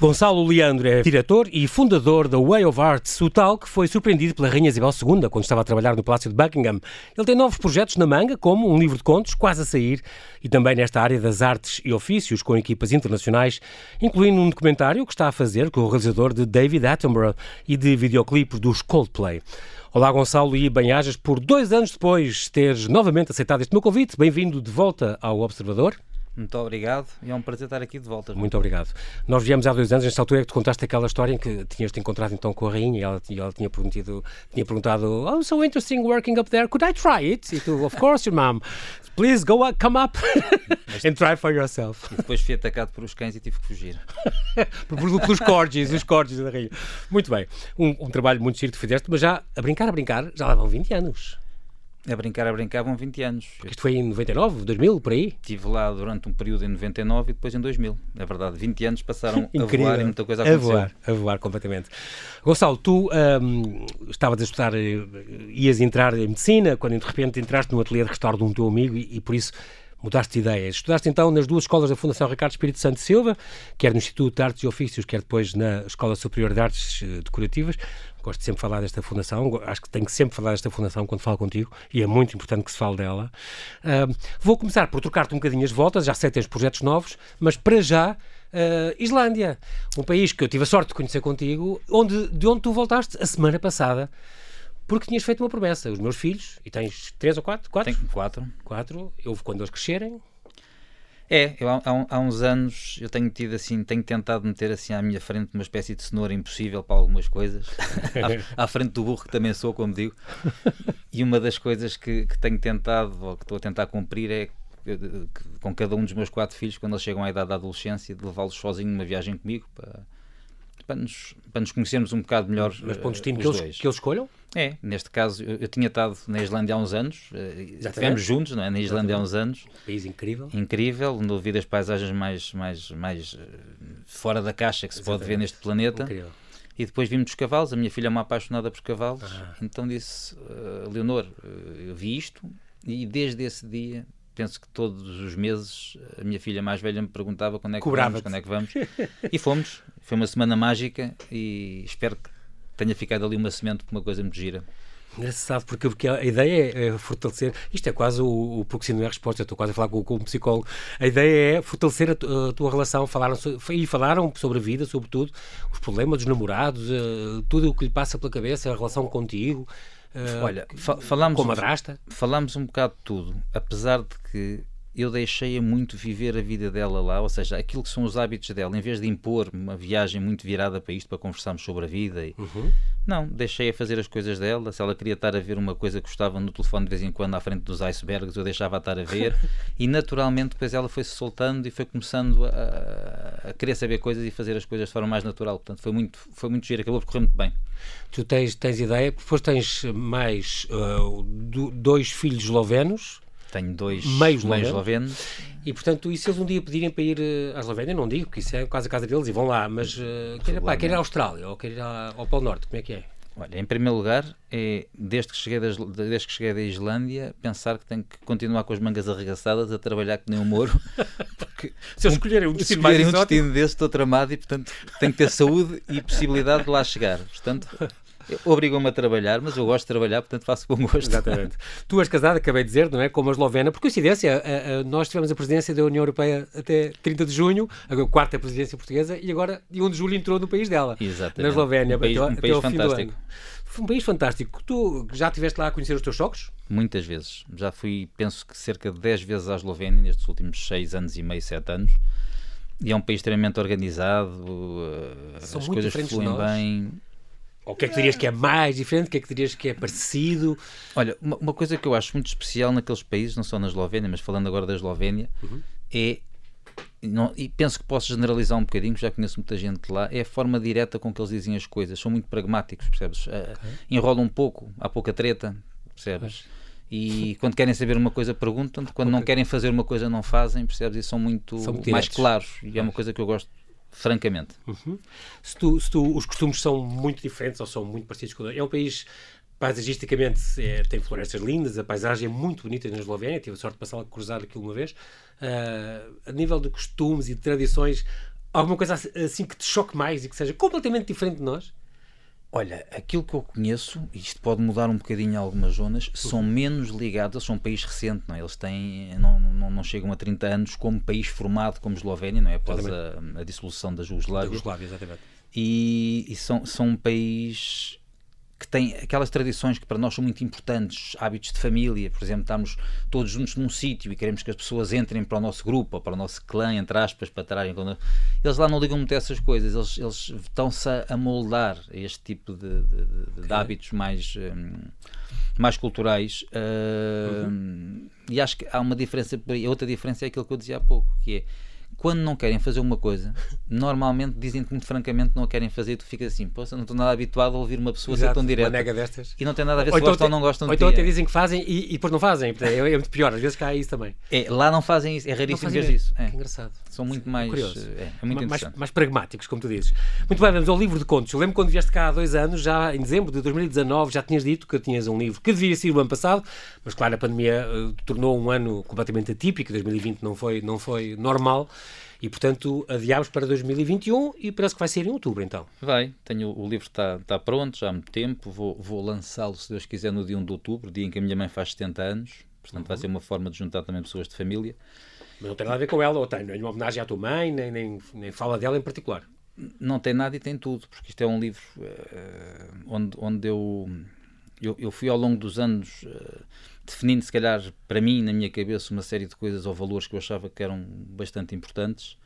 Gonçalo Leandro é diretor e fundador da Way of Arts, o tal que foi surpreendido pela Rainha Isabel II quando estava a trabalhar no Palácio de Buckingham. Ele tem novos projetos na manga, como um livro de contos quase a sair, e também nesta área das artes e ofícios com equipas internacionais, incluindo um documentário que está a fazer com o realizador de David Attenborough e de videoclipes dos Coldplay. Olá, Gonçalo, e bem-ajas por dois anos depois de teres novamente aceitado este meu convite. Bem-vindo de volta ao Observador. Muito obrigado e é um prazer estar aqui de volta. Muito obrigado. Nós viemos há dois anos, nesta altura é que tu contaste aquela história em que tinhas-te encontrado então com a rainha e ela, e ela tinha, perguntado, tinha perguntado Oh, so interesting working up there, could I try it? E tu, of course, your mom. Please go up, come up and try for yourself. E depois fui atacado por os cães e tive que fugir. Pelos corgis, os corgis da rainha. Muito bem. Um, um trabalho muito giro que fizeste, mas já a brincar, a brincar, já vão 20 anos. A brincar, a brincar, vão 20 anos. Porque isto foi em 99, 2000, por aí? Estive lá durante um período em 99 e depois em 2000. É verdade, 20 anos passaram a voar e muita coisa aconteceu. A voar, a voar completamente. Gonçalo, tu um, estavas a estudar, eh, ias entrar em medicina, quando de repente entraste no ateliê de restauro de um teu amigo e, e por isso mudaste de ideias. Estudaste então nas duas escolas da Fundação Ricardo Espírito Santo Silva, quer no Instituto de Artes e Ofícios, quer depois na Escola Superior de Artes eh, Decorativas. Gosto de sempre falar desta fundação, acho que tenho que sempre falar desta fundação quando falo contigo e é muito importante que se fale dela. Uh, vou começar por trocar-te um bocadinho as voltas, já sei que tens projetos novos, mas para já, uh, Islândia, um país que eu tive a sorte de conhecer contigo, onde, de onde tu voltaste a semana passada porque tinhas feito uma promessa. Os meus filhos, e tens três ou quatro? Quatro? Tenho quatro. Quatro. Eu, quando eles crescerem. É, eu, há, há, uns anos eu tenho tido assim, tenho tentado meter assim à minha frente uma espécie de cenoura impossível para algumas coisas, à, à, frente do burro que também sou, como digo. E uma das coisas que, que tenho tentado, ou que estou a tentar cumprir, é com cada um dos meus quatro filhos, quando eles chegam à idade da adolescência, de levá-los sozinho numa viagem comigo para, para, nos, para nos conhecermos um bocado melhor. Mas para um destino que eles, que eles escolham? É, neste caso, eu, eu, tinha estado na Islândia há uns anos, eh, já estivemos juntos, não é? Na Islândia há uns anos. País incrível. Incrível, onde ouvi as paisagens mais, mais, mais eh, fora da caixa que se Exatamente. pode ver neste planeta. Incrível. E depois vimos os cavalos, a minha filha é uma apaixonada por cavalos, ah. então disse, uh, Leonor, eu vi isto e desde esse dia penso que todos os meses a minha filha mais velha me perguntava quando é que vamos, quando é que vamos. e fomos. Foi uma semana mágica e espero que tenha ficado ali uma semente para uma coisa muito gira. Engraçado, porque, porque a ideia é, é fortalecer. Isto é quase o, o porque se não é resposta. Eu estou quase a falar com, com um psicólogo. A ideia é fortalecer a, a tua relação. Falaram, e falaram sobre a vida, sobre tudo, os problemas dos namorados, uh, tudo o que lhe passa pela cabeça, a relação contigo. Uh, Olha, fa falamos, com a madrasta. Falamos um bocado de tudo, apesar de que eu deixei-a muito viver a vida dela lá, ou seja, aquilo que são os hábitos dela, em vez de impor uma viagem muito virada para isto, para conversarmos sobre a vida, e... uhum. não, deixei-a fazer as coisas dela. Se ela queria estar a ver uma coisa que gostava no telefone de vez em quando à frente dos icebergs, eu deixava a estar a ver, e naturalmente depois ela foi se soltando e foi começando a, a, querer saber coisas e fazer as coisas de forma mais natural. Portanto, foi muito, foi muito giro, acabou por correr muito bem. Tu tens, tens ideia, depois tens mais uh, dois filhos eslovenos tenho dois meios eslovenos. E portanto, e se eles um dia pedirem para ir uh, à Eslovénia, não digo, porque isso é quase a casa deles e vão lá, mas uh, quer, pá, quer ir à Austrália ou quer ir ao Polo Norte, como é que é? Olha, em primeiro lugar, é, desde, que cheguei das, desde que cheguei da Islândia, pensar que tenho que continuar com as mangas arregaçadas a trabalhar que nem um moro. Porque se eu escolherem um destino, escolherem um destino desse, estou tramado e, portanto, tenho que ter saúde e possibilidade de lá chegar. Portanto, Obrigam-me a trabalhar, mas eu gosto de trabalhar, portanto faço com gosto. Exatamente. tu és casado, acabei de dizer, não é? Com uma eslovena. Por coincidência, a, a, nós tivemos a presidência da União Europeia até 30 de junho, a quarta presidência portuguesa, e agora, de 1 de julho, entrou no país dela. Exatamente. Na Eslovénia, um país, até, um país até fantástico. Foi um país fantástico. Tu já estiveste lá a conhecer os teus sogros? Muitas vezes. Já fui, penso que cerca de 10 vezes à Eslovénia nestes últimos 6 anos e meio, 7 anos. E é um país extremamente organizado, eh, São as coisas fluem bem. Ou o que é que dirias que é mais diferente? O que é que dirias que é parecido? Olha, uma, uma, coisa que eu acho muito especial naqueles países, não só na Eslovénia, mas falando agora da Eslovénia, uhum. é. Não, e penso que posso generalizar um bocadinho, já conheço muita gente lá, é a forma direta com que eles dizem as coisas. São muito pragmáticos, percebes? Eh, okay. Uh, enrolam um pouco, há pouca treta, percebes? E quando querem saber uma coisa, perguntam quando não querem fazer uma coisa, não fazem, percebes? E são muito, são muito mais claros. E é uma coisa que eu gosto francamente. Uhum. Se, tu, se tu, os costumes são muito diferentes ou são muito parecidos com é um país paisagisticamente é, tem florestas lindas, a paisagem é muito bonita na Eslovénia, tive a sorte de passar a cruzar aquilo uma vez. Uh, a nível de costumes e de tradições, Alguma coisa assim que te choque mais e que seja completamente diferente de nós? Olha, aquilo que eu conheço, e isto pode mudar um bocadinho em algumas zonas, são menos ligados, eles são um país recente, não é? Eles têm, não, não, não chegam a 30 anos como país formado como Eslovénia, não é? Após a, a, dissolução da Jugoslávia. Da Jugoslávia, exatamente. E, e, são, são um país que tem aquelas tradições que para nós são muito importantes, hábitos de família, por exemplo, estamos todos juntos num sítio e queremos que as pessoas entrem para o nosso grupo ou para o nosso clã, entre aspas, para estarem Eles lá não ligam muito a essas coisas, eles, eles estão-se a moldar a este tipo de, de, de, okay. hábitos mais, um, mais culturais. Uh, uhum. E acho que há uma diferença, outra diferença é aquilo que eu dizia há pouco, que é quando não querem fazer uma coisa, normalmente dizem-te muito francamente não a querem fazer e tu ficas assim, poxa, não estou nada habituado a ouvir uma pessoa Exato, ser tão direta. Uma nega destas. E não tem nada a ver se então gostam ou não gostam ou de então ti. até dizem que fazem e, e depois não fazem. É, é muito pior, às vezes cá isso também. É, lá não fazem isso, é raríssimo ver isso. É. Que engraçado. São muito mais. Curioso. É, é muito mais, mais, pragmáticos, como tu dizes. Muito bem, vamos ao livro de contos. Eu lembro quando vieste cá há dois anos, já em dezembro de 2019, já tinhas dito que tinhas um livro que devia ser o ano passado, mas claro, a pandemia uh, tornou um ano completamente atípico, 2020 não foi, não foi normal. E, portanto, adiámos para 2021 e parece que vai ser em outubro, então. Vai, tenho, o livro está, está pronto já há muito tempo, vou, vou lançá-lo, se Deus quiser, no dia 1 de outubro, dia em que a minha mãe faz 70 anos, portanto uhum. vai ser uma forma de juntar também pessoas de família. Mas não tem nada a ver com ela, ou tem, não é homenagem à tua mãe, nem, nem, nem fala dela em particular. Não tem nada e tem tudo, porque isto é um livro uh, onde, onde eu, eu, eu fui ao longo dos anos uh, definindo, se calhar, para mim, na minha cabeça, uma série de coisas ou valores que eu achava que eram bastante importantes.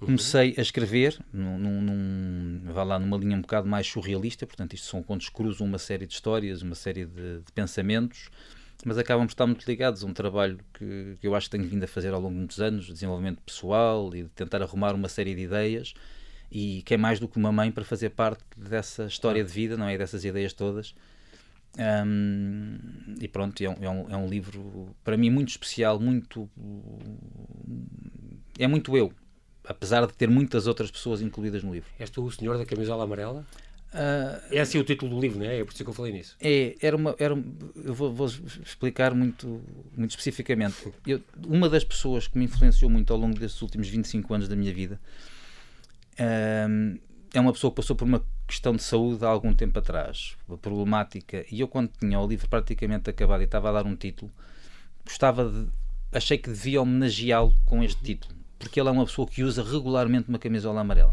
Uhum. Comecei a escrever, num, num, vá lá, numa linha um bocado mais surrealista, portanto, isto são contos que cruzam uma série de histórias, uma série de, de pensamentos, mas acabam por estar muito ligados a um trabalho que, que, eu acho que tenho vindo a fazer ao longo de muitos anos, de desenvolvimento pessoal e de tentar arrumar uma série de ideias, e que é mais do que uma mãe para fazer parte dessa história de vida, não é? Dessas ideias todas um, e pronto, é um, é, um, é um livro para mim muito especial, muito. É muito eu, apesar de ter muitas outras pessoas incluídas no livro. És tu o senhor da camisola amarela? Uh, é assim o título do livro, não é? É por isso que eu falei nisso. É, era uma, era, eu vou, vou explicar muito, muito especificamente. Eu, uma das pessoas que me influenciou muito ao longo destes últimos 25 anos da minha vida um, é uma pessoa que passou por uma questão de saúde há algum tempo atrás, problemática, e eu quando tinha o livro praticamente acabado e estava a dar um título, gostava de, achei que devia homenageá-lo com este título, porque ele é uma pessoa que usa regularmente uma camisola amarela.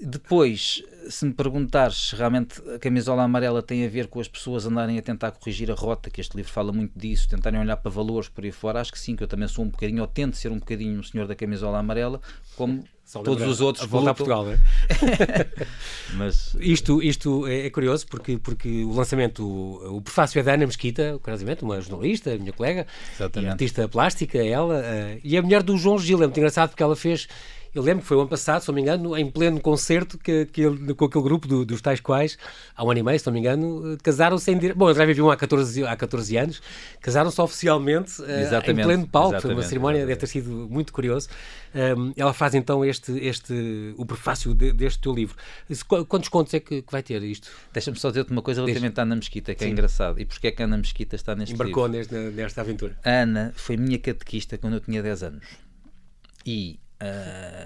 Depois, se me perguntares se realmente a camisola amarela tem a ver com as pessoas andarem a tentar corrigir a rota, que este livro fala muito disso, tentarem olhar para valores por aí fora, acho que sim, que eu também sou um bocadinho, ou tento ser um bocadinho um senhor da camisola amarela, como só todos os outros. A voltar a Portugal, não é? Mas... Isto, isto é, é, curioso porque, porque o lançamento, o, o prefácio é da Ana Mesquita, curiosamente, uma jornalista, minha colega, artista plástica, ela, uh, e a mulher do João Gil, é muito engraçado porque ela fez eu lembro que foi o ano passado, se não me engano, em pleno concerto que, que ele, com aquele grupo do, dos tais quais, há um ano e meio, se não me engano, casaram-se em Bom, eles já viviam há 14, há 14 anos, casaram-se oficialmente uh, em pleno palco. Foi uma cerimónia, deve ter sido muito curioso. Um, ela faz então este, este o prefácio de, deste teu livro. Quantos contos é que, que vai ter isto? Deixa-me só dizer-te uma coisa relativamente à Ana Mesquita, que é Sim. é engraçado. E porquê é que a Ana Mesquita está neste Embarcou livro? Embarcou nesta aventura. A Ana foi minha catequista quando eu tinha 10 anos. E Uh, eu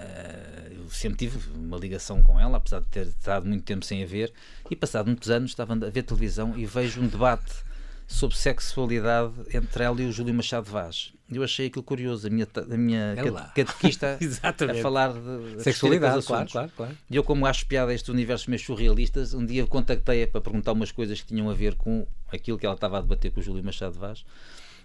sempre tive uma ligação com ela, apesar de ter estado muito tempo sem a ver, e passado muitos anos estava a ver televisão e vejo um debate sobre sexualidade entre ela e o Júlio Machado Vaz. Eu achei aquilo curioso, a minha, a minha é catequista a falar de sexualidade, claro, claro, claro. E eu, como acho piada este universo meio surrealistas, um dia contactei-a para perguntar umas coisas que tinham a ver com aquilo que ela estava a debater com o Júlio Machado Vaz.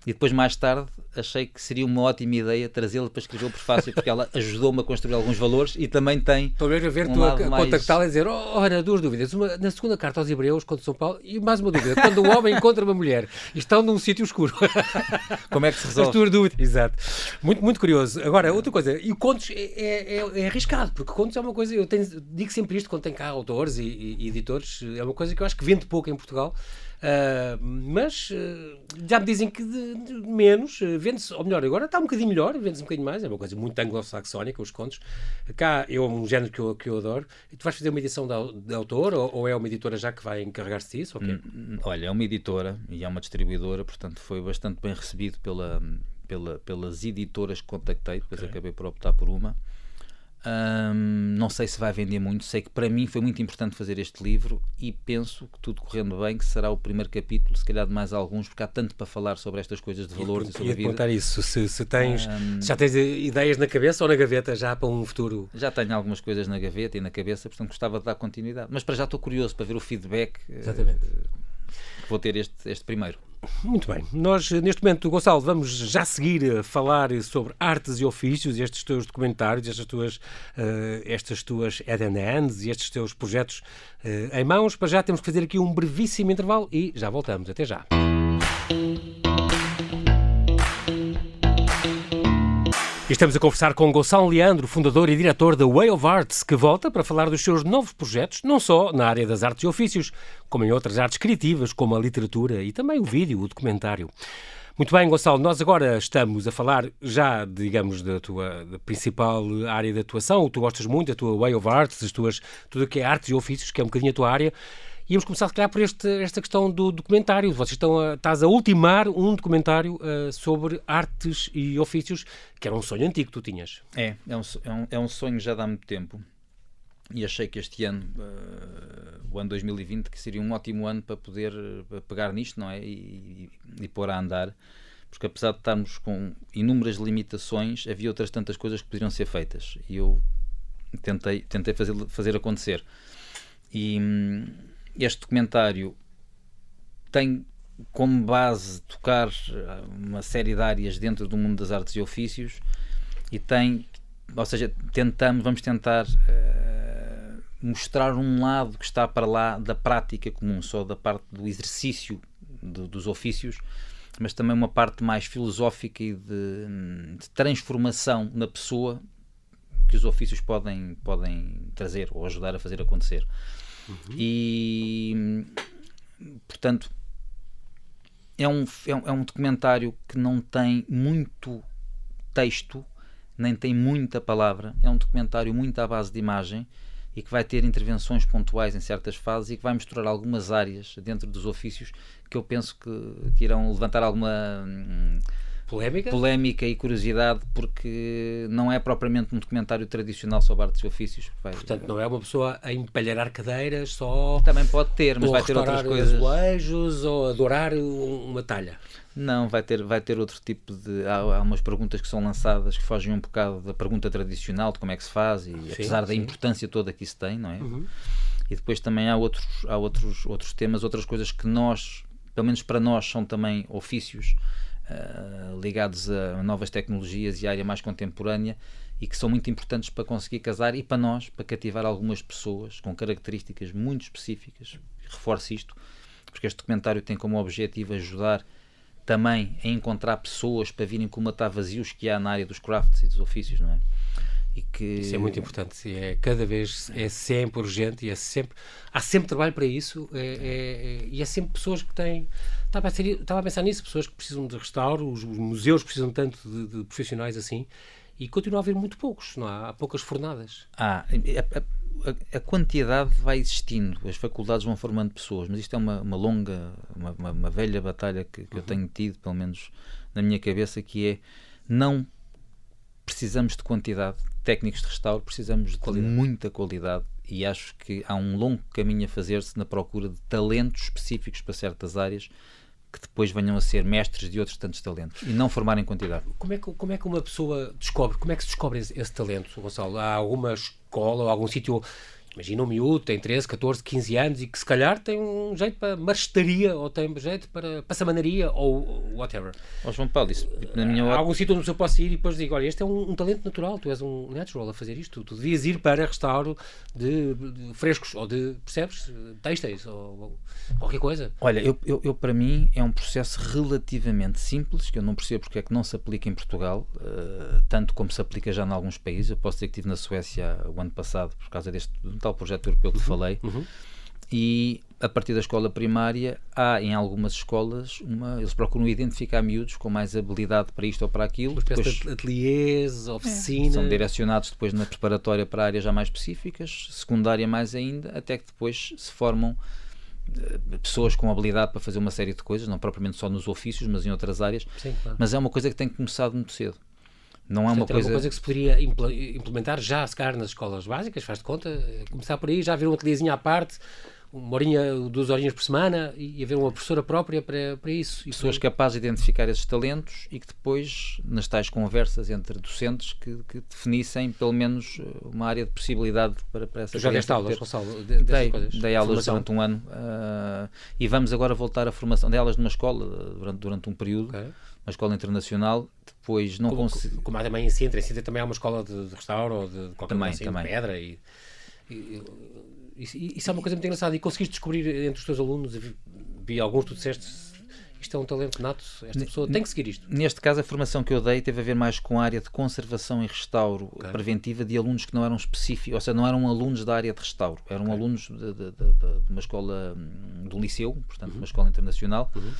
E depois, mais tarde, achei que seria uma ótima ideia trazê-la para escrever o prefácio, porque ela ajudou-me a construir alguns valores e também tem. Talvez a ver, um tu a mais... contactá-la e dizer: oh, Ora, duas dúvidas. Uma, na segunda carta aos Hebreus, contra São Paulo, e mais uma dúvida: quando um homem encontra uma mulher e estão num sítio escuro. Como é que se resolve? As tuas dúvidas. Exato. Muito, muito curioso. Agora, outra coisa, e contos é, é, é, é, arriscado, porque contos é uma coisa. Eu tenho, digo sempre isto quando tem cá autores e, e, e editores, é uma coisa que eu acho que vende pouco em Portugal. Uh, mas uh, já me dizem que de, de menos, uh, vende-se, ou melhor, agora está um bocadinho melhor, vende-se um bocadinho mais, é uma coisa muito anglo-saxónica, os contos. Cá é um género que eu, que eu adoro. E tu vais fazer uma edição de, de autor ou, ou, é uma editora já que vai encarregar-se disso? Okay? Hum, olha, é uma editora e é uma distribuidora, portanto foi bastante bem recebido pela, pela, pelas editoras que contactei, depois okay. acabei por optar por uma. Um, não sei se vai vender muito, sei que para mim foi muito importante fazer este livro e penso que tudo correndo bem, que será o primeiro capítulo, se calhar de mais alguns, porque há tanto para falar sobre estas coisas de valores e, e sobre a vida. contar isso, se, se tens, um, já tens ideias na cabeça ou na gaveta já para um futuro? Já tenho algumas coisas na gaveta e na cabeça, portanto gostava de dar continuidade. Mas para já estou curioso para ver o feedback Exatamente. Uh, vou ter este, este primeiro. Muito bem. Nós, neste momento, Gonçalo, vamos já seguir a falar sobre artes e ofícios, estes teus documentários, estas tuas, uh, estas tuas hands e estes teus projetos uh, em mãos. Para já temos que fazer aqui um brevíssimo intervalo e já voltamos. Até já. Estamos a conversar com Gonçalo Leandro, fundador e diretor da Way of Arts, que volta para falar dos seus novos projetos, não só na área das artes e ofícios, como em outras artes criativas, como a literatura e também o vídeo, o documentário. Muito bem, Gonçalo, nós agora estamos a falar já, digamos, da tua da principal área de atuação, tu gostas muito da tua Way of Arts, as tuas, tudo o que é artes e ofícios, que é um bocadinho a tua área. Íamos começar, se calhar, por este, esta questão do documentário. Vocês estão a, estás a ultimar um documentário uh, sobre artes e ofícios, que era um sonho antigo que tu tinhas. É, é um, é um, é um sonho já de há muito tempo. E achei que este ano, uh, o ano 2020, que seria um ótimo ano para poder uh, pegar nisto, não é? E, e, e pôr a andar porque apesar de estarmos com inúmeras limitações, havia outras tantas coisas que poderiam ser feitas e eu tentei, tentei fazer, fazer acontecer. E, hum, este documentário tem como base tocar eh, uma série de áreas dentro do mundo das artes e ofícios e tem, ou seja, tentamos, vamos tentar uh, mostrar um lado que está para lá da prática comum, só da parte do exercício de, dos ofícios, mas também uma parte mais filosófica e de, de transformação na pessoa que os ofícios podem, podem trazer ou ajudar a fazer acontecer. Uhum. E, portanto, é um, é, um, é um documentário que não tem muito texto, nem tem muita palavra. É um documentário muito à base de imagem e que vai ter intervenções pontuais em certas fases e que vai misturar algumas áreas dentro dos ofícios que eu penso que, que irão levantar alguma. Hum, Polémica? Polémica e curiosidade, porque não é propriamente um documentário tradicional sobre artes e ofícios. Vai, Portanto, não é uma pessoa a empalhar cadeiras só. Também pode ter, mas vai ter outras coisas. azulejos ou adorar uma talha. Não, vai ter, vai ter outro tipo de. Há, há, umas perguntas que são lançadas que fogem um bocado da pergunta tradicional de como é que se faz, e sim, apesar sim. da importância toda que isso tem, não é? Uhum. E depois também há outros, há outros, outros temas, outras coisas que nós, pelo menos para nós, são também ofícios uh, ligados a novas tecnologias e área mais contemporânea e que são muito importantes para conseguir casar e para nós, para cativar algumas pessoas com características muito específicas. Reforço isto, porque este documentário tem como objetivo ajudar também a encontrar pessoas para virem comatar vazios que há na área dos crafts e dos ofícios, não é? Que... Isso é muito importante. É, cada vez é sempre urgente e é sempre. Há sempre trabalho para isso é, é, é, e é sempre pessoas que têm. Estava a, ser, estava a pensar nisso, pessoas que precisam de restauro, os, os museus precisam tanto de, de, profissionais assim e continua a haver muito poucos, não há? Há poucas fornadas. Ah, a, a, a, quantidade vai existindo, as faculdades vão formando pessoas, mas isto é uma, uma longa, uma, uma, uma, velha batalha que, que uhum. eu tenho tido, pelo menos na minha cabeça, que é não precisamos de quantidade, técnicos de restauro, precisamos de qualidade. muita qualidade e acho que há um longo caminho a fazer-se na procura de talentos específicos para certas áreas que depois venham a ser mestres de outros tantos talentos e não formar em quantidade. Como é que, como é que uma pessoa descobre, como é que se descobre esse, esse talento, Gonçalo? Há alguma escola ou algum sítio Imagina um miúdo, tem 13, 14, 15 anos e que se calhar tem um jeito para marestaria ou tem um jeito para passamanaria ou whatever. Ó João Paulo, isso na minha Há algum sítio onde eu posso ir e depois digo, olha, este é um, um, talento natural, tu és um natural a fazer isto, tu devias ir para restauro de, de frescos ou de, percebes, têxteis ou, ou qualquer coisa. Olha, eu, eu, eu, para mim é um processo relativamente simples, que eu não percebo porque é que não se aplica em Portugal, uh, tanto como se aplica já em alguns países. Eu posso dizer que estive na Suécia o ano passado por causa deste tal projeto europeu que uhum, falei. Uhum. E a partir da escola primária, há em algumas escolas, uma, eles procuram identificar miúdos com mais habilidade para isto ou para aquilo. Uma depois, de ateliês, oficinas. É. São direcionados depois na preparatória para áreas já mais específicas, secundária mais ainda, até que depois se formam eh, pessoas com habilidade para fazer uma série de coisas, não propriamente só nos ofícios, mas em outras áreas. Sim, claro. Mas é uma coisa que tem começado muito cedo Não é Portanto, uma coisa... uma coisa que se poderia implementar já, se calhar, nas escolas básicas, faz de conta, começar por aí, já haver um ateliêzinho à parte, uma horinha, duas horinhas por semana e haver uma professora própria para, para isso. Pessoas capazes de identificar esses talentos e que depois, nas tais conversas entre docentes, que, que definissem pelo menos uma área de possibilidade para, para essa Já deste aulas, Gonçalo? De, dei, dei aulas formação. durante um ano uh, e vamos agora voltar à formação. Dei aulas numa escola durante, durante um período. Okay uma escola internacional, depois não consegui... Como há também em Sintra, em Sintra também há uma escola de, de restauro ou de, de qualquer também, assim, também. de pedra e, e, isso, isso, é uma coisa muito engraçada. E conseguiste descobrir entre os teus alunos, vi, vi alguns, tu disseste, isto é um talento nato, esta pessoa tem que seguir isto. Neste caso, a formação que eu dei teve a ver mais com a área de conservação e restauro okay. preventiva de alunos que não eram específicos, ou seja, não eram alunos da área de restauro, eram okay. alunos de, de, de, de, uma escola hum, do liceu, portanto, uhum. uma escola internacional. Uhum.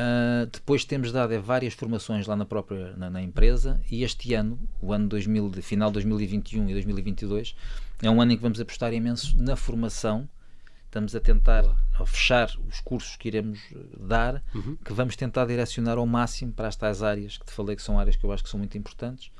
Uh, depois temos dado várias formações lá na própria na, na, empresa e este ano, o ano 2000, de, final de 2021 e 2022, é um ano em que vamos apostar imenso na formação. Estamos a tentar a fechar os cursos que iremos eh, dar, uhum. que vamos tentar direcionar ao máximo para as tais áreas que te falei que são áreas que eu acho que são muito importantes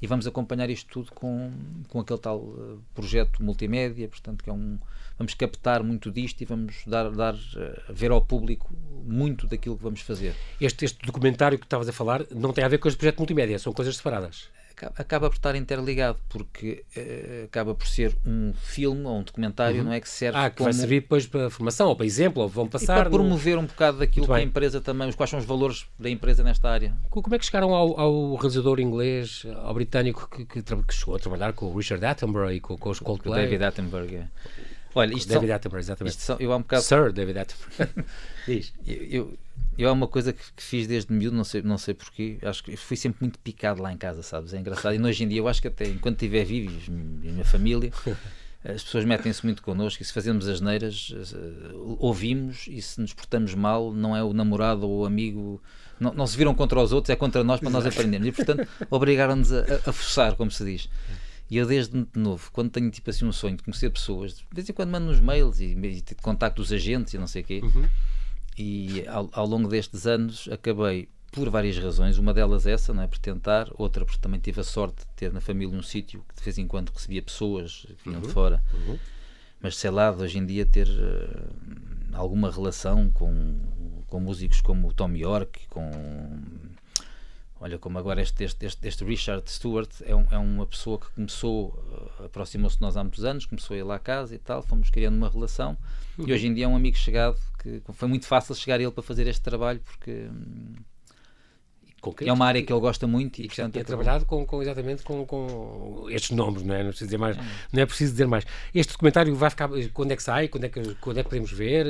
e vamos acompanhar isto tudo com, com aquele tal uh, projeto multimédia, portanto que é um vamos captar muito disto e vamos dar, dar uh, ver ao público muito daquilo que vamos fazer. Este, este documentário que estavas a falar não tem a ver com este projeto multimédia, são coisas separadas acaba por estar interligado, porque uh, acaba por ser um filme ou um documentário, uhum. não é que serve Ah, que como... vai servir depois para formação ou para exemplo, ou vão passar... E para promover no... um bocado daquilo que a empresa também, quais são os valores da empresa nesta área. Como é que chegaram ao, ao realizador inglês, ao britânico que, que, que, chegou a trabalhar com o Richard Attenborough e com, com os Coldplay? David Attenborough, é. Olha, isto David são, Attenborough, exatamente. Isto são, eu há um bocado... Sir David Attenborough. Diz. Eu, eu, eu há uma coisa que, que, fiz desde miúdo, não sei, não sei porquê, acho que fui sempre muito picado lá em casa, sabes? É engraçado. E hoje em dia eu acho que até enquanto estiver vivo e a minha família, as pessoas metem-se muito connosco e se fazemos as neiras, uh, ouvimos e se nos portamos mal, não é o namorado ou o amigo, não, não se viram contra os outros, é contra nós para nós aprendermos. E portanto obrigaram-nos a, a, a forçar, como se diz. E eu desde novo, quando tenho tipo assim um sonho de conhecer pessoas, de vez em quando mando uns mails e, e contacto os agentes e não sei o quê. Uhum. E ao, ao, longo destes anos acabei por várias razões, uma delas essa, não é? Por tentar, outra porque também tive a sorte de ter na família um sítio que de vez em quando recebia pessoas que vinham uhum, de fora, uhum. mas sei lá, de hoje em dia ter uh, alguma relação com, com músicos como o Tom York, com Olha, como agora este, este, este, este Richard Stewart é, um, é, uma pessoa que começou, uh, aproximou-se de nós há muitos anos, começou a ir lá à casa e tal, fomos criando uma relação uhum. e hoje em dia é um amigo chegado que foi muito fácil chegar ele para fazer este trabalho porque hum, é uma área que ele gosta muito e, e portanto, tem trabalhado com, com, exatamente com, com estes nomes, não é? Não preciso dizer mais, é. não é preciso dizer mais. Este documentário vai ficar quando é que sai, quando é que quando é que podemos ver,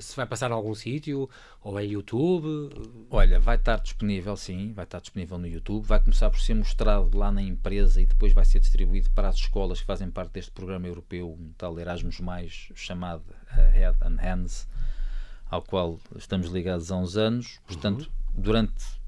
se vai passar em algum sítio ou é YouTube? Olha, vai estar disponível, sim, vai estar disponível no YouTube, vai começar por ser mostrado lá na empresa e depois vai ser distribuído para as escolas que fazem parte deste programa europeu, um tal Erasmus mais chamado Head and Hands, ao qual estamos ligados há uns anos. Portanto, uhum. durante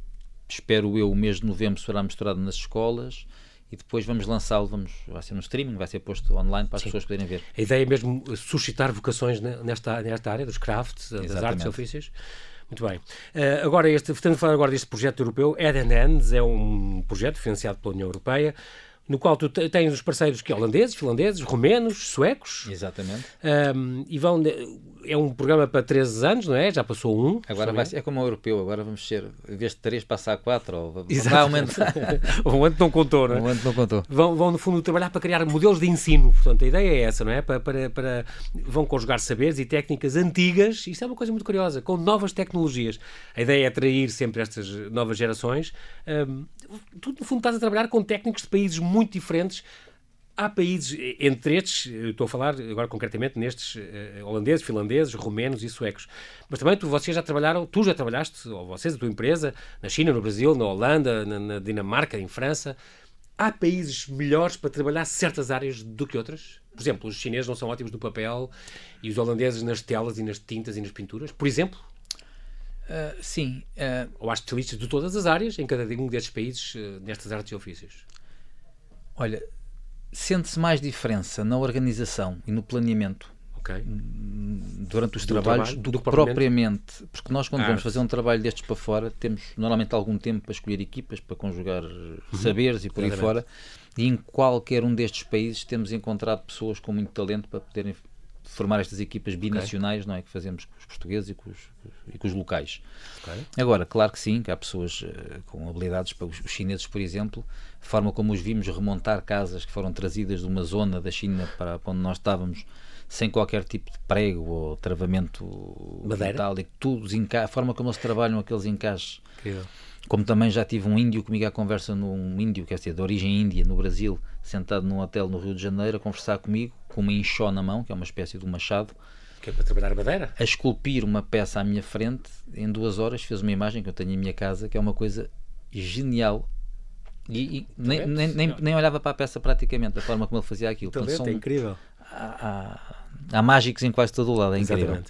espero eu, o mês de novembro será misturado nas escolas e depois vamos lançá-lo, vamos, vai ser no streaming, vai ser posto online para as Sim. pessoas poderem ver. A ideia é mesmo suscitar vocações nesta, nesta área dos crafts, Exatamente. das artes e ofícios. Muito bem. Uh, agora, este, estamos a falar agora deste projeto europeu. Head and Hands é um projeto financiado pela União Europeia no qual tu tens os parceiros que holandeses, finlandeses, romenos, suecos. Exatamente. Um, e vão é um programa para 13 anos, não é? Já passou um. Agora vai é como o europeu, agora vamos ser, em vez de 3 passar a 4, ou vai aumentar. o ano não contou, não é? O ano não contou. Vão, vão, no fundo, trabalhar para criar modelos de ensino. Portanto, a ideia é essa, não é? Para, para, para, vão conjugar saberes e técnicas antigas, isto é uma coisa muito curiosa, com novas tecnologias. A ideia é atrair sempre estas novas gerações. Um, tu, no fundo, estás a trabalhar com técnicos de países muito muito diferentes. Há países, entre estes, estou a falar agora concretamente nestes uh, holandeses, finlandeses, romenos e suecos, mas também tu, vocês já trabalharam, tu já trabalhaste, ou vocês, a tua empresa, na China, no Brasil, na Holanda, na, na Dinamarca, em França. Há países melhores para trabalhar certas áreas do que outras? Por exemplo, os chineses não são ótimos no papel e os holandeses nas telas e nas tintas e nas pinturas, por exemplo? Uh, sim. Uh... Ou há especialistas de todas as áreas em cada um destes países uh, nestas artes e ofícios? Olha, sente-se mais diferença na organização e no planeamento okay. durante os do trabalhos trabalho, do, do que propriamente. Porque nós, quando vamos fazer um trabalho destes para fora, temos normalmente algum tempo para escolher equipas, para conjugar uhum. saberes e por aí fora. E em qualquer um destes países temos encontrado pessoas com muito talento para poderem formar estas equipas binacionais, okay. não é? Que fazemos com os portugueses e com os, e com os locais. Okay. Agora, claro que sim, que há pessoas uh, com habilidades, para os, os, chineses, por exemplo, a forma como os vimos remontar casas que foram trazidas de uma zona da China para, para onde nós estávamos sem qualquer tipo de prego ou travamento metálico, tudo, a forma como eles trabalham aqueles encaixes. Incrível. Como também já tive um índio comigo à conversa, num índio, quer dizer, de origem índia, no Brasil, sentado num hotel no Rio de Janeiro, a conversar comigo, com uma enxó na mão, que é uma espécie de um machado. Que é para trabalhar madeira? A esculpir uma peça à minha frente, em duas horas, fez uma imagem que eu tenho em minha casa, que é uma coisa genial. E, e nem, nem, nem, nem, olhava para a peça praticamente, a forma como ele fazia aquilo. Talento, Portanto, é incrível. Há, há, há, mágicos em quase todo o lado, é incrível.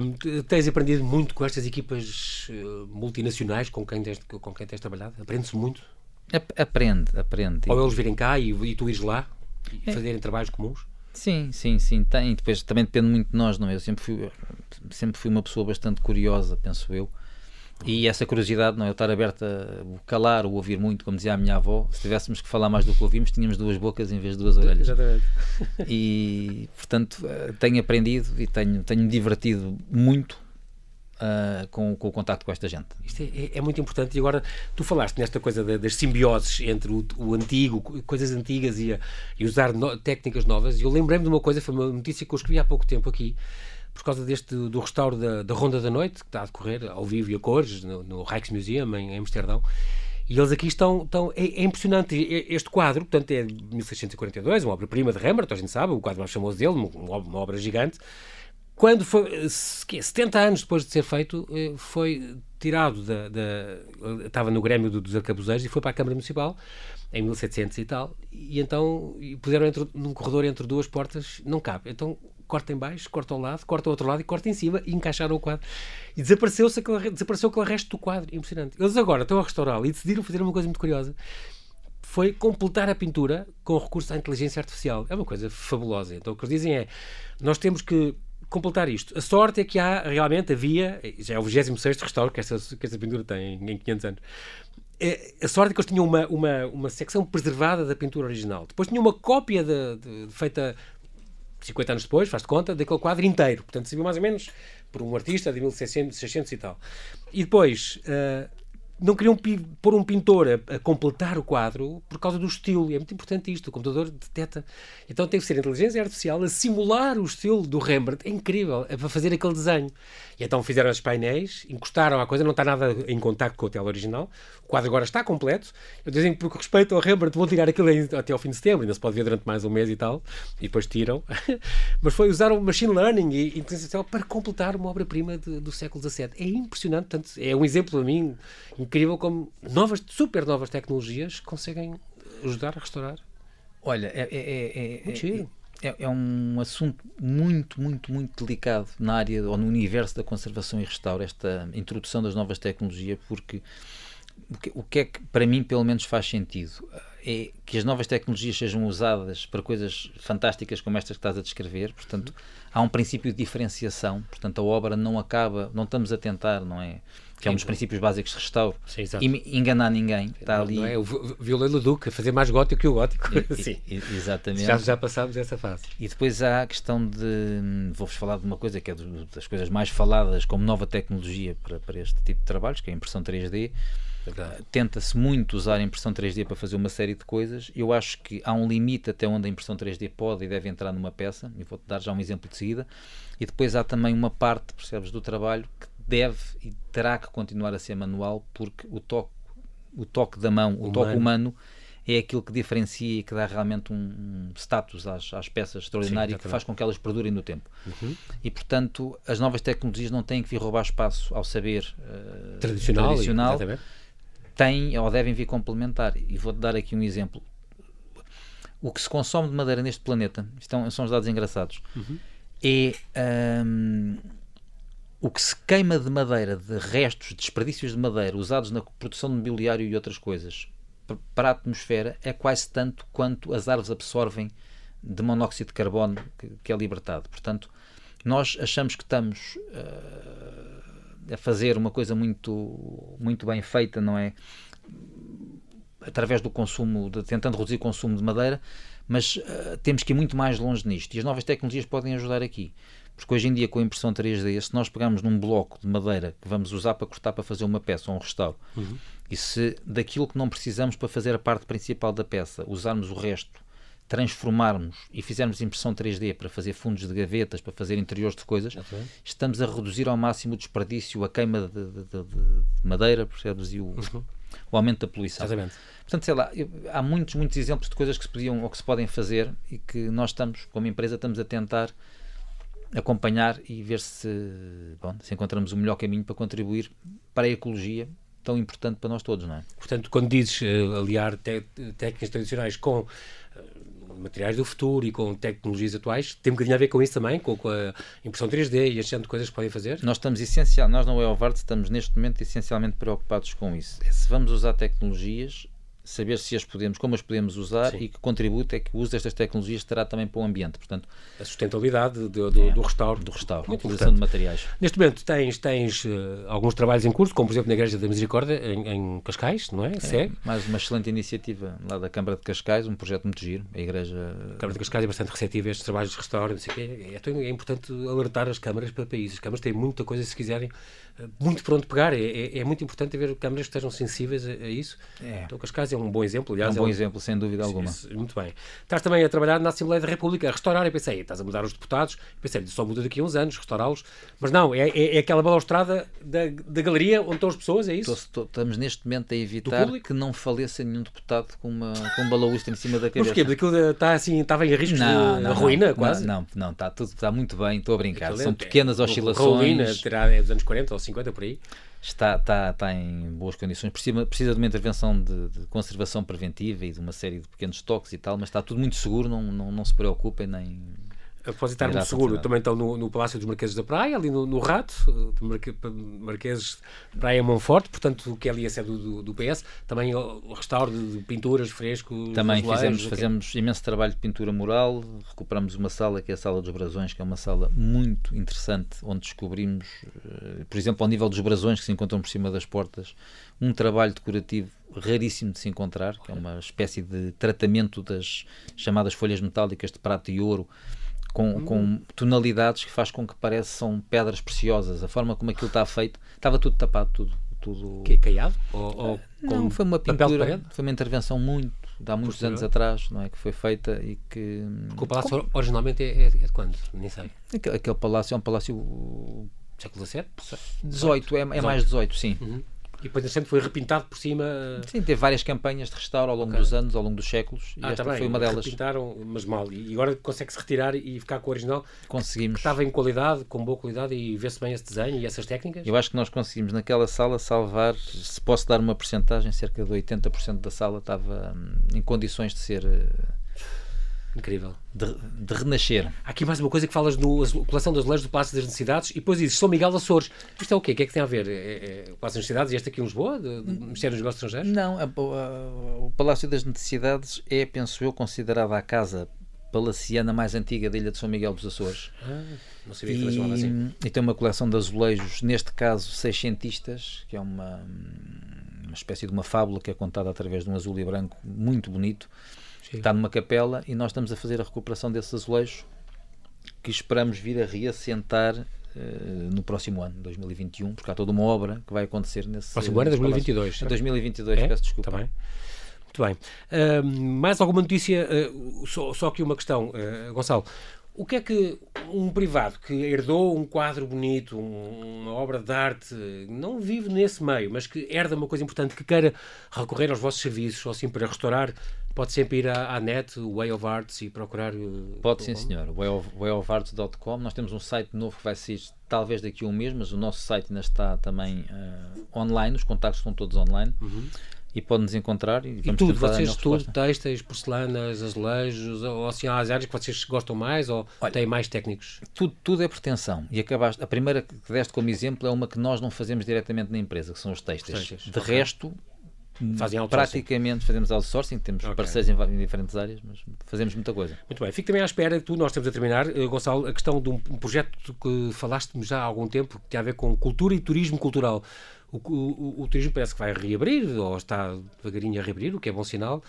Um, tens aprendido muito com estas equipas uh, multinacionais com quem tens, com quem tens trabalhado? Aprende-se muito? Aprende, aprende. Ou eles virem cá e, e tu ires lá e é. fazerem trabalhos comuns? Sim, sim, sim. Tem. Depois também depende muito de nós, não é? Eu sempre fui, sempre fui uma pessoa bastante curiosa, penso eu. E essa curiosidade, não é? Eu estar aberta a calar ou ouvir muito, como dizia a minha avó, se tivéssemos que falar mais do que ouvimos, tínhamos duas bocas em vez de duas orelhas. Exatamente. E, portanto, eh, tenho aprendido e tenho, tenho divertido muito uh, com, com, o contacto com esta gente. Isto é, é, muito importante. E agora, tu falaste nesta coisa das simbioses entre o, o antigo, coisas antigas e, a, e usar no, técnicas novas. E eu lembrei-me de uma coisa, foi uma notícia que eu escrevi há pouco tempo aqui, por causa deste do restauro da, da Ronda da Noite, que está a decorrer ao vivo e a cores, no, no Rijksmuseum, em, Amsterdão. E eles aqui estão. estão é, é, impressionante. Este quadro, portanto, é de 1642, uma obra-prima de Rembrandt, a gente sabe, o quadro mais famoso dele, uma, uma obra gigante. Quando foi, 70 anos depois de ser feito, eh, foi tirado da, da estava no Grêmio dos Arcabuzeiros e foi para a Câmara Municipal em 1700 e tal, e então e puseram entre, num corredor entre duas portas, não cabe. Então corta em baixo, corta ao lado, corta ao outro lado e corta em cima e encaixaram o quadro. E desapareceu-se aquele, desapareceu aquele resto do quadro. Impressionante. Eles agora estão a restaurá-lo e decidiram fazer uma coisa muito curiosa. Foi completar a pintura com recurso à inteligência artificial. É uma coisa fabulosa. Então o que eles dizem é: nós temos que completar isto. A sorte é que há, realmente, havia, já é o 26 restauro que esta, que esta pintura tem em 500 anos. É, a sorte é que eles tinham uma, uma, uma secção preservada da pintura original. Depois tinham uma cópia de, de, feita 50 anos depois, faz-te conta, daquele quadro inteiro. Portanto, se viu mais ou menos por um artista de 1600 e tal. E depois, uh, não queriam pôr um pintor a, a, completar o quadro por causa do estilo. E é muito importante isto. O computador detecta. Então tem que ser inteligência artificial a simular o estilo do Rembrandt. É incrível. É para fazer aquele desenho. E então fizeram os painéis, encostaram a coisa, não está nada em contacto com a tela original. O quadro agora está completo. Eu dizem que, por respeito ao Rembrandt, vão tirar aquilo até ao fim de setembro. Ainda se pode ver durante mais um mês e tal. E depois tiram. Mas foi usar o machine learning e inteligência artificial para completar uma obra-prima do século XVII. É impressionante. Portanto, é um exemplo para mim incrível como novas, super novas tecnologias conseguem ajudar a restaurar. Olha, é, é, é, é, é um assunto muito, muito, muito delicado na área ou no universo da conservação e restauro, esta introdução das novas tecnologias, porque o que é que para mim pelo menos faz sentido é que as novas tecnologias sejam usadas para coisas fantásticas como estas que estás a descrever, portanto há um princípio de diferenciação, portanto a obra não acaba, não estamos a tentar, não é? que é um dos princípios básicos de restauro. Sim, e enganar ninguém. Está ali. Não é? O Violelo Duque, fazer mais gótico que o gótico. E, Sim. exatamente. Já, já passámos essa fase. E depois há a questão de. Vou-vos falar de uma coisa que é das coisas mais faladas como nova tecnologia para, para este tipo de trabalhos, que é a impressão 3D. Tenta-se muito usar a impressão 3D para fazer uma série de coisas. Eu acho que há um limite até onde a impressão 3D pode e deve entrar numa peça. E vou-te dar já um exemplo de seguida. E depois há também uma parte, percebes, do trabalho que deve e terá que continuar a ser manual porque o toque, o toque da mão, humano. o toque humano é aquilo que diferencia e que dá realmente um, status às, às peças extraordinário e que faz com que elas perdurem no tempo. Uhum. E, portanto, as novas tecnologias não têm que vir roubar espaço ao saber uh, tradicional, tradicional têm ou devem vir complementar. E vou-te dar aqui um exemplo. O que se consome de madeira neste planeta, estão, são os dados engraçados, uhum. é um, o que se queima de madeira, de restos, desperdícios de madeira usados na produção de mobiliário e outras coisas para a atmosfera é quase tanto quanto as árvores absorvem de monóxido de carbono que, que é libertado. Portanto, Nós achamos que estamos uh, a fazer uma coisa muito, muito bem feita, não é? Através do consumo, de, tentando reduzir o consumo de madeira, mas uh, temos que ir muito mais longe nisto e as novas tecnologias podem ajudar aqui. Porque hoje em dia, com a impressão 3D, se nós pegarmos num bloco de madeira que vamos usar para cortar para fazer uma peça ou um restauro, uhum. e se daquilo que não precisamos para fazer a parte principal da peça, usarmos o resto, transformarmos e fizermos impressão 3D para fazer fundos de gavetas, para fazer interiores de coisas, okay. estamos a reduzir ao máximo o desperdício, a queima de, de, de, de madeira, percebes? E o, uhum. o aumento da poluição. Exatamente. Portanto, sei lá, há muitos, muitos exemplos de coisas que se podiam ou que se podem fazer e que nós estamos, como empresa, estamos a tentar acompanhar e ver se, bom, se encontramos o melhor caminho para contribuir para a ecologia tão importante para nós todos, não é? Portanto, quando dizes uh, aliar técnicas tradicionais com materiais do futuro e com tecnologias atuais, tem um bocadinho a ver com isso também, com, com a impressão 3D e este de coisas que podem fazer? Nós estamos essencial, nós na Wellvart estamos neste momento essencialmente preocupados com isso. É se vamos usar tecnologias saber se as podemos, como as podemos usar Sim. e que contributo é que o uso destas tecnologias terá também para o ambiente. Portanto, a sustentabilidade do, do, é, do restauro. Do restauro, a utilização de materiais. Neste momento tens, tens uh, alguns trabalhos em curso, como por exemplo na Igreja da Misericórdia, em, em Cascais, não é? é mais uma excelente iniciativa lá da Câmara de Cascais, um projeto muito giro. A Igreja. A Câmara de Cascais é bastante receptiva a estes trabalhos de restauro, não sei quê. É, é, é importante alertar as câmaras para países. As câmaras têm muita coisa, se quiserem, muito pronto pegar. É, é, é, muito importante haver câmaras que estejam sensíveis a, a isso. É. Então, Cascais é um bom exemplo. Aliás, é um bom exemplo, sem dúvida alguma. Isso, muito bem. Estás também a trabalhar na Assembleia da República, a restaurar. Eu pensei, estás a mudar os deputados. Eu pensei, só muda daqui a uns anos, restaurá-los. Mas não, é, é, é aquela balaustrada da, da galeria onde estão as pessoas, é isso? Estou, estamos neste momento a evitar que não faleça nenhum deputado com, uma, com um balaústre em cima da cabeça. Mas porquê? Aquilo está assim, estava em risco não, de não, ruína, não, quase? Não, não, está tudo está muito bem, estou a brincar. São pequenas oscilações. Ruína terá é dos anos 40 ou 50 por aí está, está, está em boas condições. Precisa, precisa de uma intervenção de, de, conservação preventiva e de uma série de pequenos toques e tal, mas está tudo muito seguro, não, não, não se preocupem nem a propósito de estar muito seguro, também estão no, no, Palácio dos Marqueses da Praia, ali no, no Rato, Marque, Marqueses Praia Monforte, portanto, o que é ali é sede do, do, PS, também o restauro de, pinturas, frescos. Também fizemos, fazemos imenso trabalho de pintura mural, recuperamos uma sala que é a Sala dos Brasões, que é uma sala muito interessante, onde descobrimos, eh, por exemplo, ao nível dos brasões que se encontram por cima das portas, um trabalho decorativo raríssimo de se encontrar, que é uma espécie de tratamento das chamadas folhas metálicas de prata e ouro com, hum. com tonalidades que faz com que pareçam pedras preciosas. A forma como aquilo está feito, estava tudo tapado, tudo. tudo... Que é caiado? Ou, ou não, foi uma pintura, foi uma intervenção muito, de há muitos anos atrás, não é? Que foi feita e que. Porque o palácio originalmente é, é, de quando? Nem sei. Aquele, aquele palácio é um palácio. Século XVII? 18, é, é mais 18, sim. Uhum. E depois sempre foi repintado por cima. Sim, teve várias campanhas de restauro ao longo okay. dos anos, ao longo dos séculos. E ah, esta tá foi uma delas. Repintaram, mas mal. E agora consegue-se retirar e ficar com o original. Conseguimos. Que estava em qualidade, com boa qualidade e vê-se bem esse desenho e essas técnicas. Eu acho que nós conseguimos naquela sala salvar, se posso dar uma porcentagem, cerca de 80% da sala estava hum, em condições de ser eh, Incrível. De, de, renascer. Há aqui mais uma coisa que falas no coleção das leis do Palácio das Necessidades e depois dizes São Miguel Açores. Isto é o quê? O que é que tem a ver? É, é, o Palácio das Necessidades e este aqui em Lisboa? Do Ministério dos Negócios Estrangeiros? Não, a, a, o Palácio das Necessidades é, penso eu, considerada a casa palaciana mais antiga da ilha de São Miguel dos Açores. Ah, não sabia que e, assim. E tem uma coleção de azulejos, neste caso seiscentistas, que é uma, uma espécie de uma fábula que é contada através de um azul e branco muito bonito Sim. está numa capela e nós estamos a fazer a recuperação desses azulejos que esperamos vir a reassentar uh, no próximo ano, 2021, porque há toda uma obra que vai acontecer nesse. Próximo ano é 2022. É 2022, é? peço desculpa. Está bem. Muito bem. Uh, mais alguma notícia? Uh, só, só aqui uma questão, Gonçalo. O que é que um privado que herdou um quadro bonito, uma obra de arte, não vive nesse meio, mas que herda uma coisa importante, que queira recorrer aos vossos serviços, ou assim para restaurar, pode sempre ir à, à net, o Way of Arts, e procurar. Uh, pode sim, senhor. wayofarts.com. Nós temos um site novo que vai sair talvez daqui a um mês, mas o nosso site ainda está também uh, online, os contactos estão todos online. Uhum e pode-nos encontrar. E, e tudo, vocês tudo, têxteis, porcelanas, azulejos, ou assim, há as áreas que vocês gostam mais ou Olha, têm mais técnicos? Tudo, tudo é pretensão. E acabaste, a primeira que deste como exemplo é uma que nós não fazemos diretamente na empresa, que são os têxteis. De okay. resto, Fazem Praticamente fazemos outsourcing, temos okay. parceiros em, em, diferentes áreas, mas fazemos muita coisa. Muito bem, fico também à espera, tu, nós temos a terminar, uh, Gonçalo, a questão de um, um projeto que falaste-me já há algum tempo, que tem a ver com cultura e turismo cultural. O, o, o, turismo parece que vai reabrir, ou está devagarinho a reabrir, o que é bom sinal.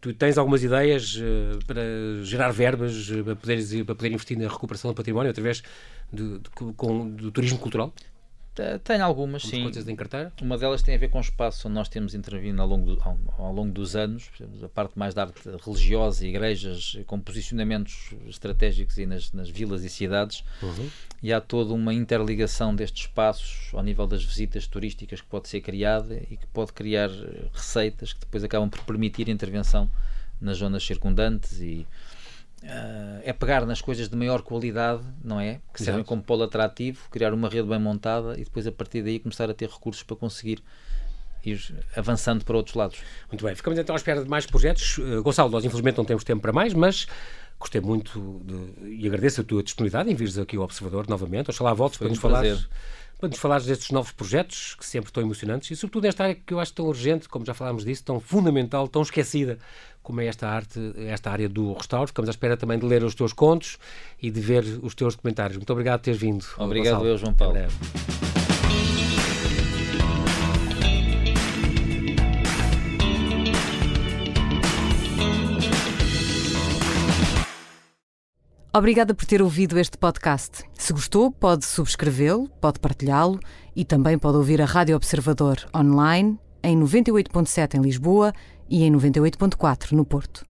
Tu tens algumas ideias uh, para gerar verbas, uh, para, poderes, para poder investir na recuperação do património através com, do turismo cultural? Tenho algumas, sim. Em carteira? Uma delas tem a ver com o espaço onde nós temos intervindo ao longo, do, ao, ao, longo dos anos, a parte mais da arte religiosa, igrejas com posicionamentos estratégicos e nas, nas vilas e cidades. Uhum. E há toda uma interligação destes espaços ao nível das visitas turísticas que pode ser criada e que pode criar receitas que depois acabam por permitir intervenção nas zonas circundantes e Uh, é pegar nas coisas de maior qualidade, não é? Que servem como polo atrativo, criar uma rede bem montada e depois a partir daí começar a ter recursos para conseguir ir avançando para outros lados. Muito bem, ficamos então à espera de mais projetos. Uh, Gonçalo, nós infelizmente não temos tempo para mais, mas gostei muito de, e agradeço a tua disponibilidade em vires aqui ao Observador novamente. Oxalá voltes para nos falar para nos falares destes novos projetos que sempre estão emocionantes e, sobretudo, esta área que eu acho tão urgente, como já falámos disso, tão fundamental, tão esquecida, como é esta arte, esta área do restauro. Ficamos à espera também de ler os teus contos e de ver os teus documentários. Muito obrigado por teres vindo. Obrigado, eu, João Paulo. Obrigada por ter ouvido este podcast. Se gostou, pode subscrevê-lo, pode partilhá-lo e também pode ouvir a Rádio Observador online em 98.7 em Lisboa e em 98.4 no Porto.